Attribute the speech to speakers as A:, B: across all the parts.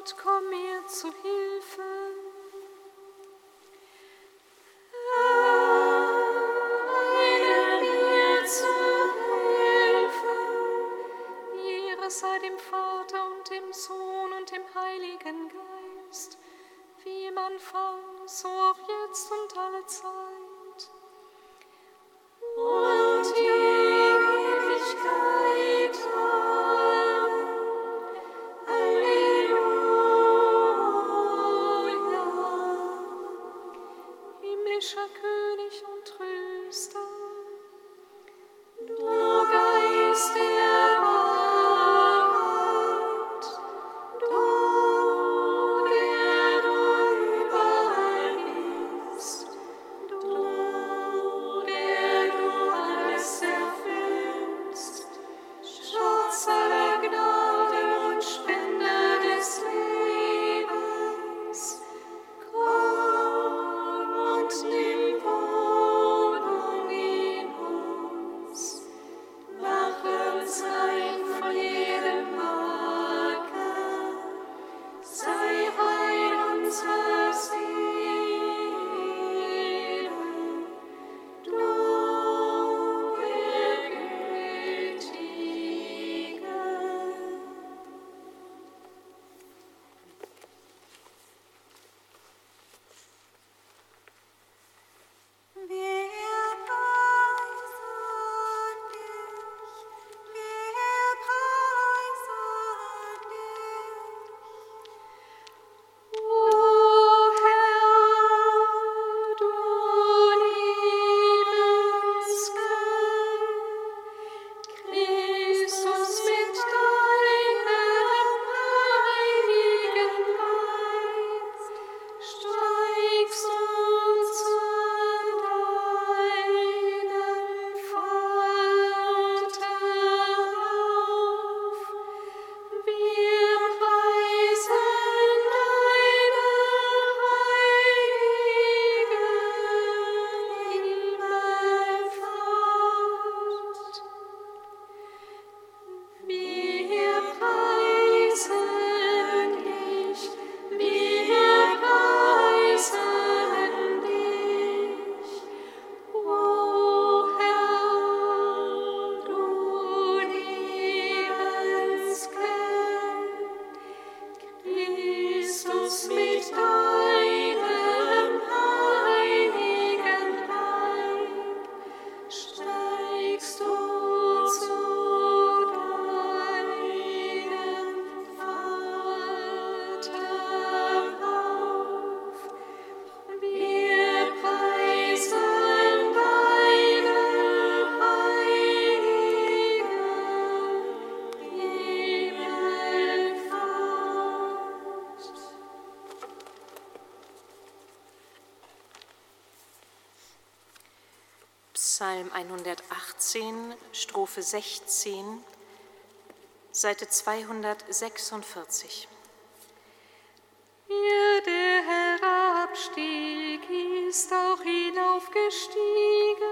A: Kommt, komm mir zu Hilfe.
B: Psalm 118, Strophe 16, Seite 246.
A: Ihr, der herabstieg, ist auch hinaufgestiegen.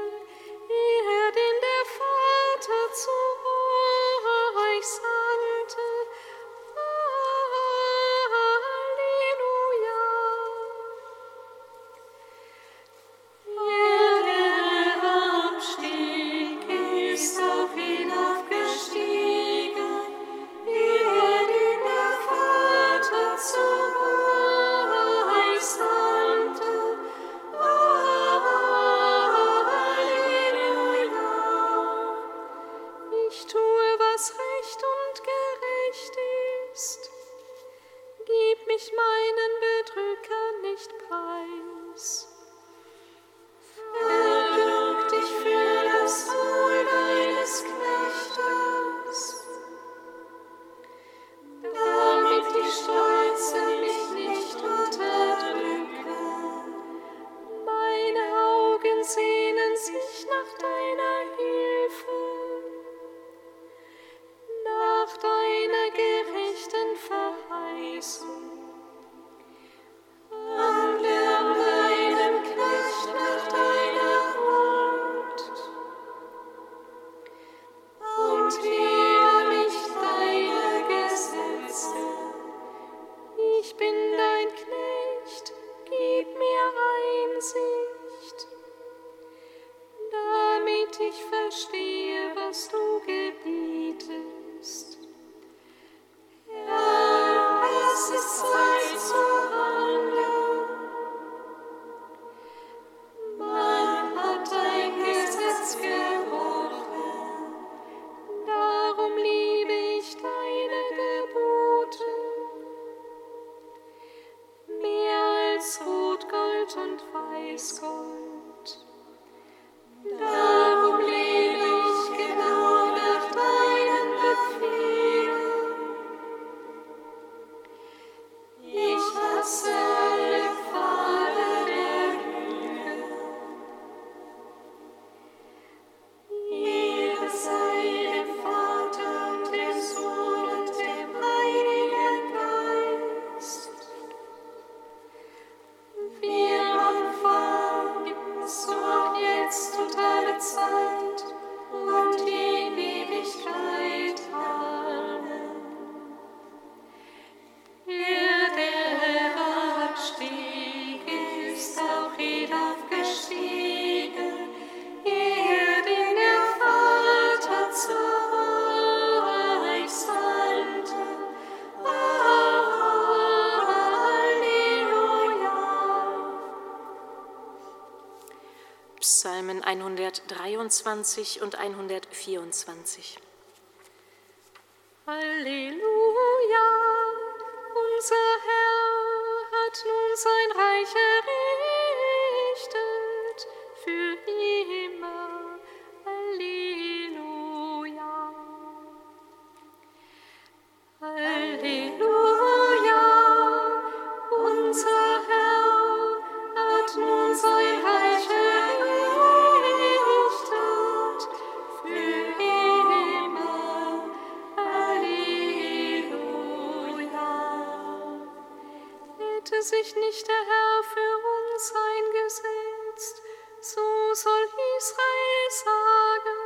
A: und Weißgold.
B: 123 und 124.
A: Halleluja, unser Herr hat nun sein Reich errichtet. sich nicht der Herr für uns eingesetzt, so soll Israel sagen.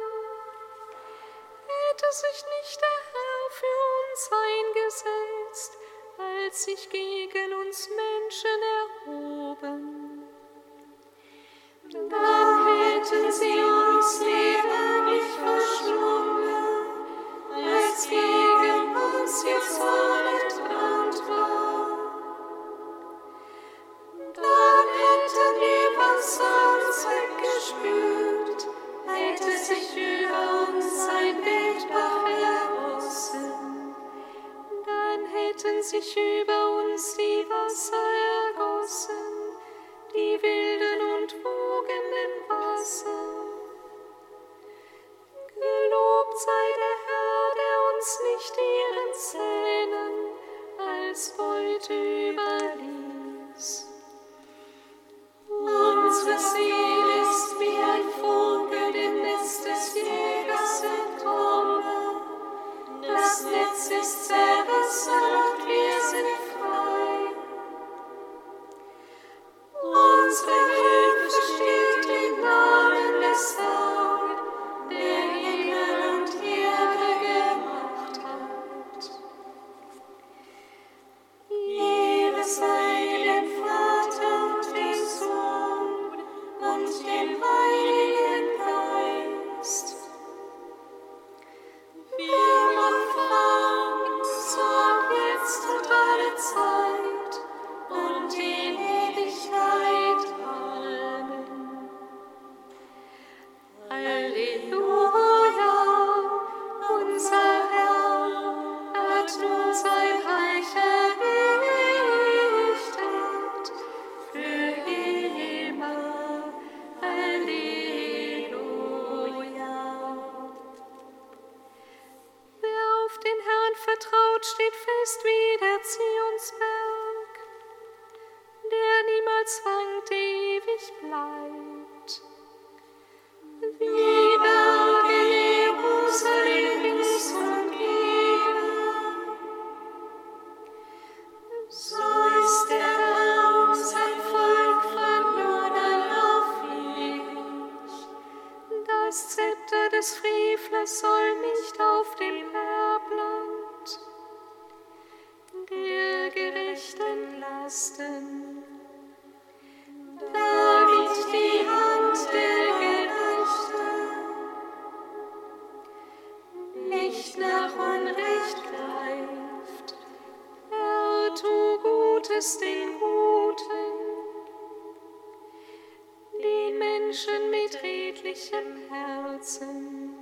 A: Hätte sich nicht der Herr für uns eingesetzt, als sich gegen uns Menschen erhoben. Da sich über uns die Wasser ergossen, die wilden und wogenden Wasser. Gelobt sei der Herr, der uns nicht ihren Zähnen als Beute überliefert. Menschen mit redlichem Herzen.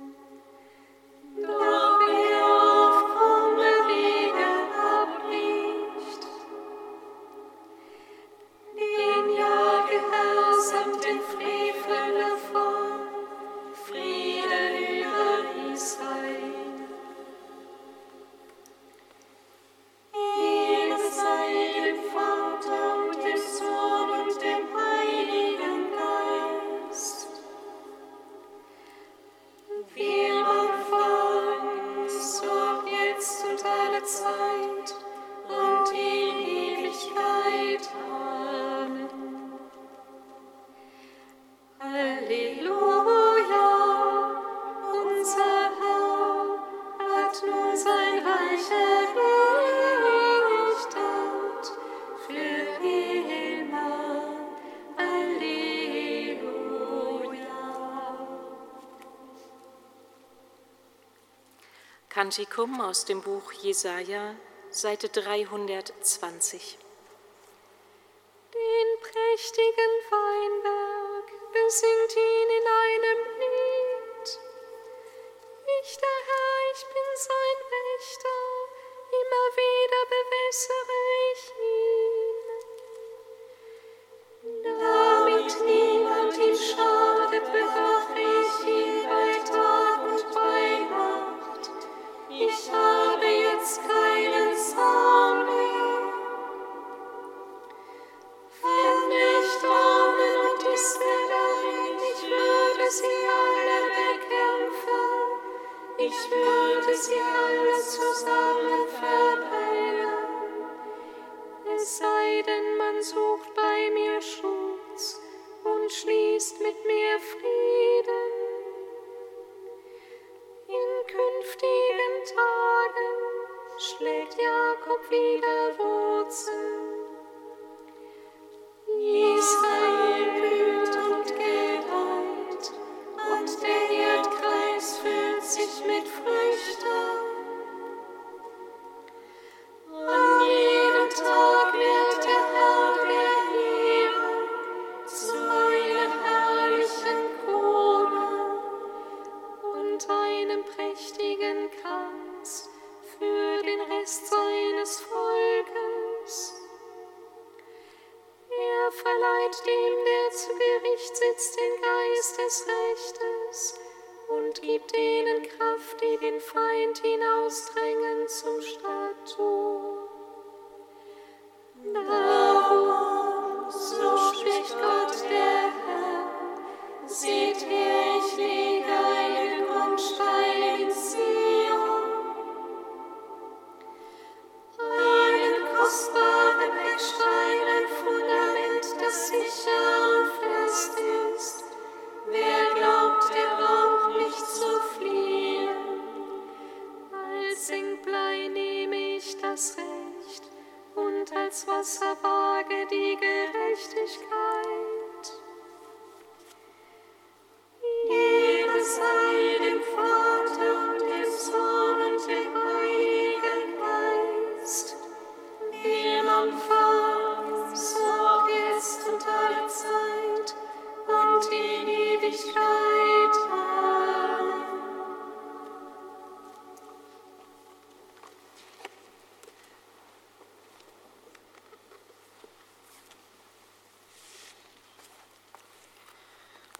B: Kantikum aus dem Buch Jesaja, Seite 320.
A: Den prächtigen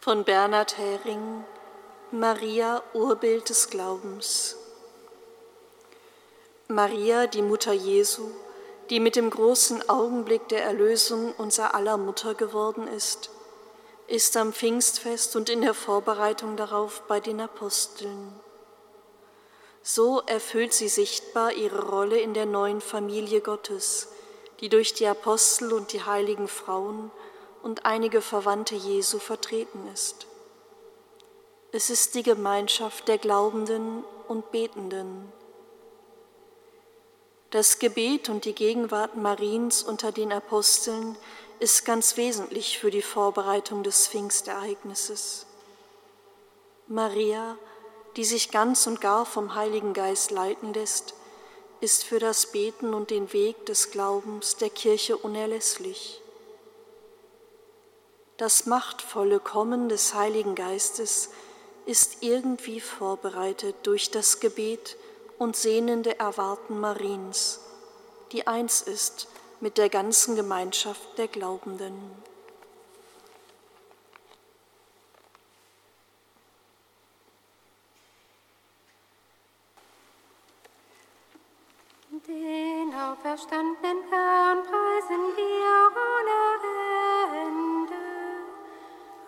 C: Von Bernhard Hering, Maria, Urbild des Glaubens. Maria, die Mutter Jesu, die mit dem großen Augenblick der Erlösung unser aller Mutter geworden ist, ist am Pfingstfest und in der Vorbereitung darauf bei den Aposteln. So erfüllt sie sichtbar ihre Rolle in der neuen Familie Gottes, die durch die Apostel und die heiligen Frauen und einige Verwandte Jesu vertreten ist. Es ist die Gemeinschaft der Glaubenden und Betenden. Das Gebet und die Gegenwart Mariens unter den Aposteln ist ganz wesentlich für die Vorbereitung des Pfingstereignisses. Maria, die sich ganz und gar vom Heiligen Geist leiten lässt, ist für das Beten und den Weg des Glaubens der Kirche unerlässlich. Das machtvolle Kommen des Heiligen Geistes ist irgendwie vorbereitet durch das Gebet und sehnende Erwarten Mariens, die eins ist mit der ganzen Gemeinschaft der Glaubenden.
D: Den auferstandenen Herrn preisen wir ohne Ende.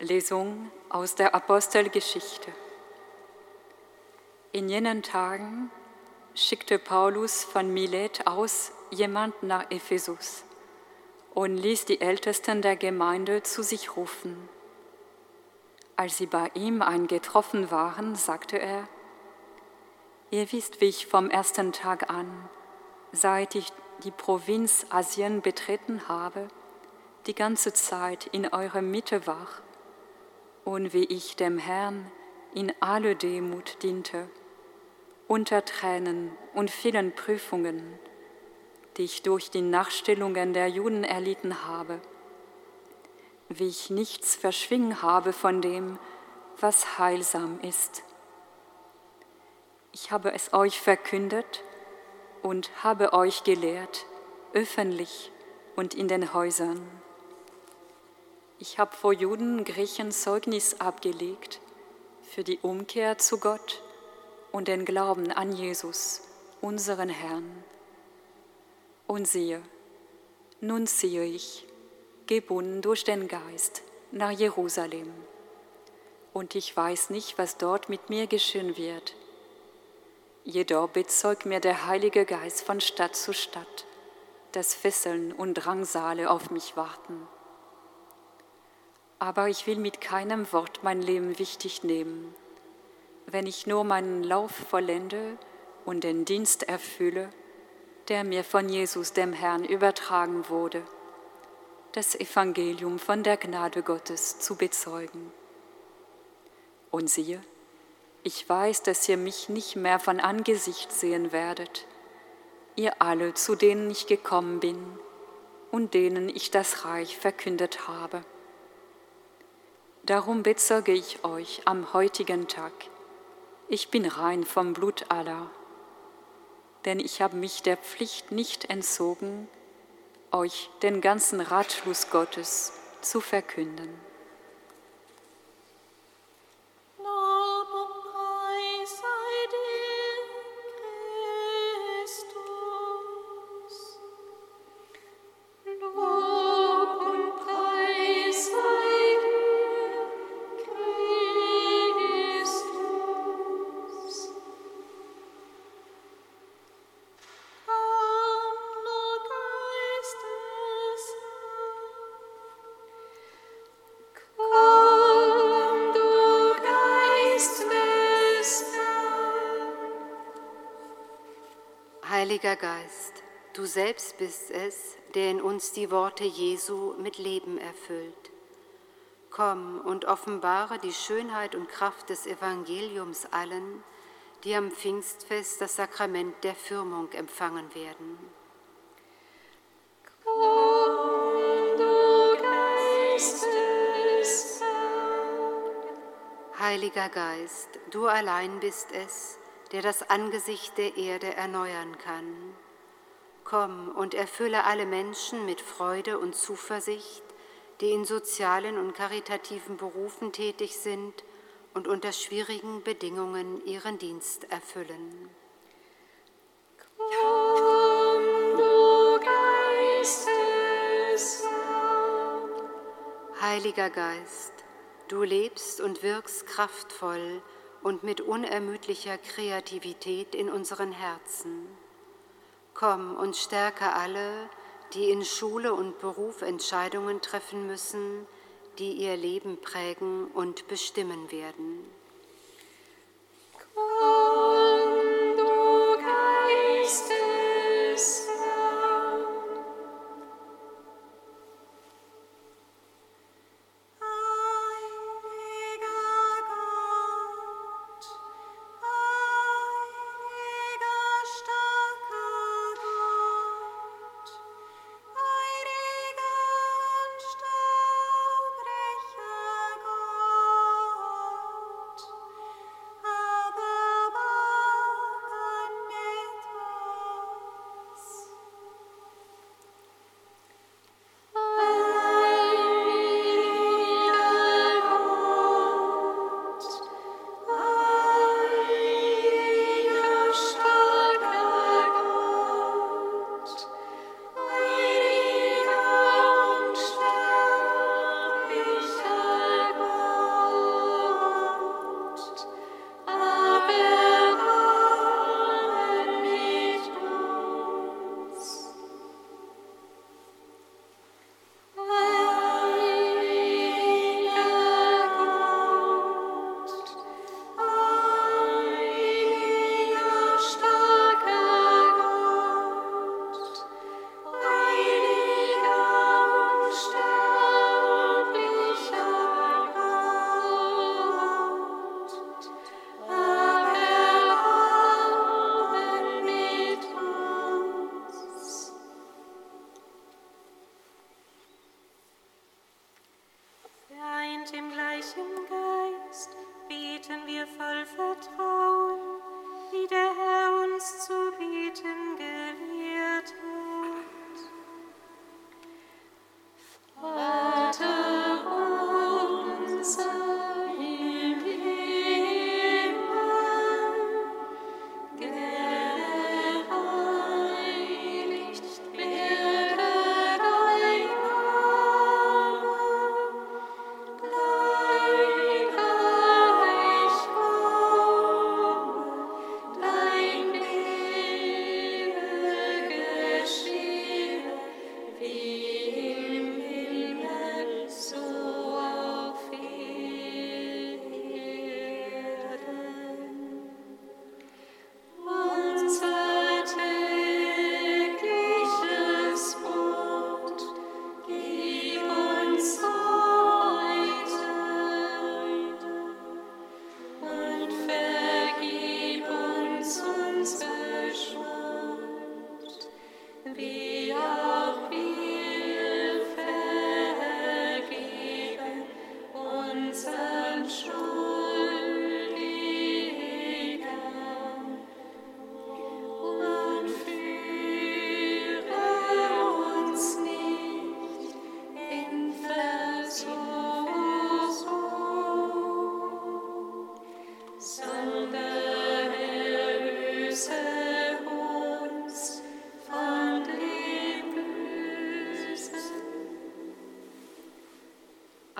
E: Lesung aus der Apostelgeschichte. In jenen Tagen schickte Paulus von Milet aus jemand nach Ephesus und ließ die Ältesten der Gemeinde zu sich rufen. Als sie bei ihm eingetroffen waren, sagte er, Ihr wisst, wie ich vom ersten Tag an, seit ich die Provinz Asien betreten habe, die ganze Zeit in eurer Mitte war und wie ich dem Herrn in alle Demut diente, unter Tränen und vielen Prüfungen, die ich durch die Nachstellungen der Juden erlitten habe, wie ich nichts verschwingen habe von dem, was heilsam ist. Ich habe es euch verkündet und habe euch gelehrt, öffentlich und in den Häusern. Ich habe vor Juden und Griechen Zeugnis abgelegt für die Umkehr zu Gott und den Glauben an Jesus, unseren Herrn. Und siehe, nun ziehe ich, gebunden durch den Geist, nach Jerusalem. Und ich weiß nicht, was dort mit mir geschehen wird. Jedoch bezeugt mir der Heilige Geist von Stadt zu Stadt, dass Fesseln und Drangsale auf mich warten aber ich will mit keinem Wort mein Leben wichtig nehmen. Wenn ich nur meinen Lauf vollende und den Dienst erfülle, der mir von Jesus, dem Herrn, übertragen wurde, das Evangelium von der Gnade Gottes zu bezeugen. Und siehe, ich weiß, dass ihr mich nicht mehr von Angesicht sehen werdet, ihr alle, zu denen ich gekommen bin und denen ich das Reich verkündet habe. Darum bezeuge ich euch am heutigen Tag, ich bin rein vom Blut aller, denn ich habe mich der Pflicht nicht entzogen, euch den ganzen Ratschluss Gottes zu verkünden.
F: Heiliger Geist, du selbst bist es, der in uns die Worte Jesu mit Leben erfüllt. Komm und offenbare die Schönheit und Kraft des Evangeliums allen, die am Pfingstfest das Sakrament der Firmung empfangen werden. Komm, du Geist des Heiliger Geist, du allein bist es, der das Angesicht der Erde erneuern kann. Komm und erfülle alle Menschen mit Freude und Zuversicht, die in sozialen und karitativen Berufen tätig sind und unter schwierigen Bedingungen ihren Dienst erfüllen. Komm, du Geist des Heiliger Geist, du lebst und wirkst kraftvoll und mit unermüdlicher Kreativität in unseren Herzen. Komm und stärke alle, die in Schule und Beruf Entscheidungen treffen müssen, die ihr Leben prägen und bestimmen werden. Komm,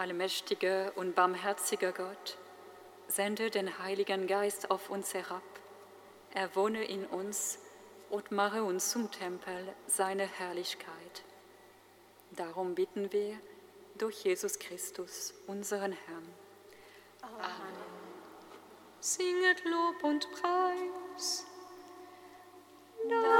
E: Allmächtiger und barmherziger Gott, sende den Heiligen Geist auf uns herab. Er wohne in uns und mache uns zum Tempel seiner Herrlichkeit. Darum bitten wir durch Jesus Christus, unseren Herrn.
A: Singet Lob und Preis. Dank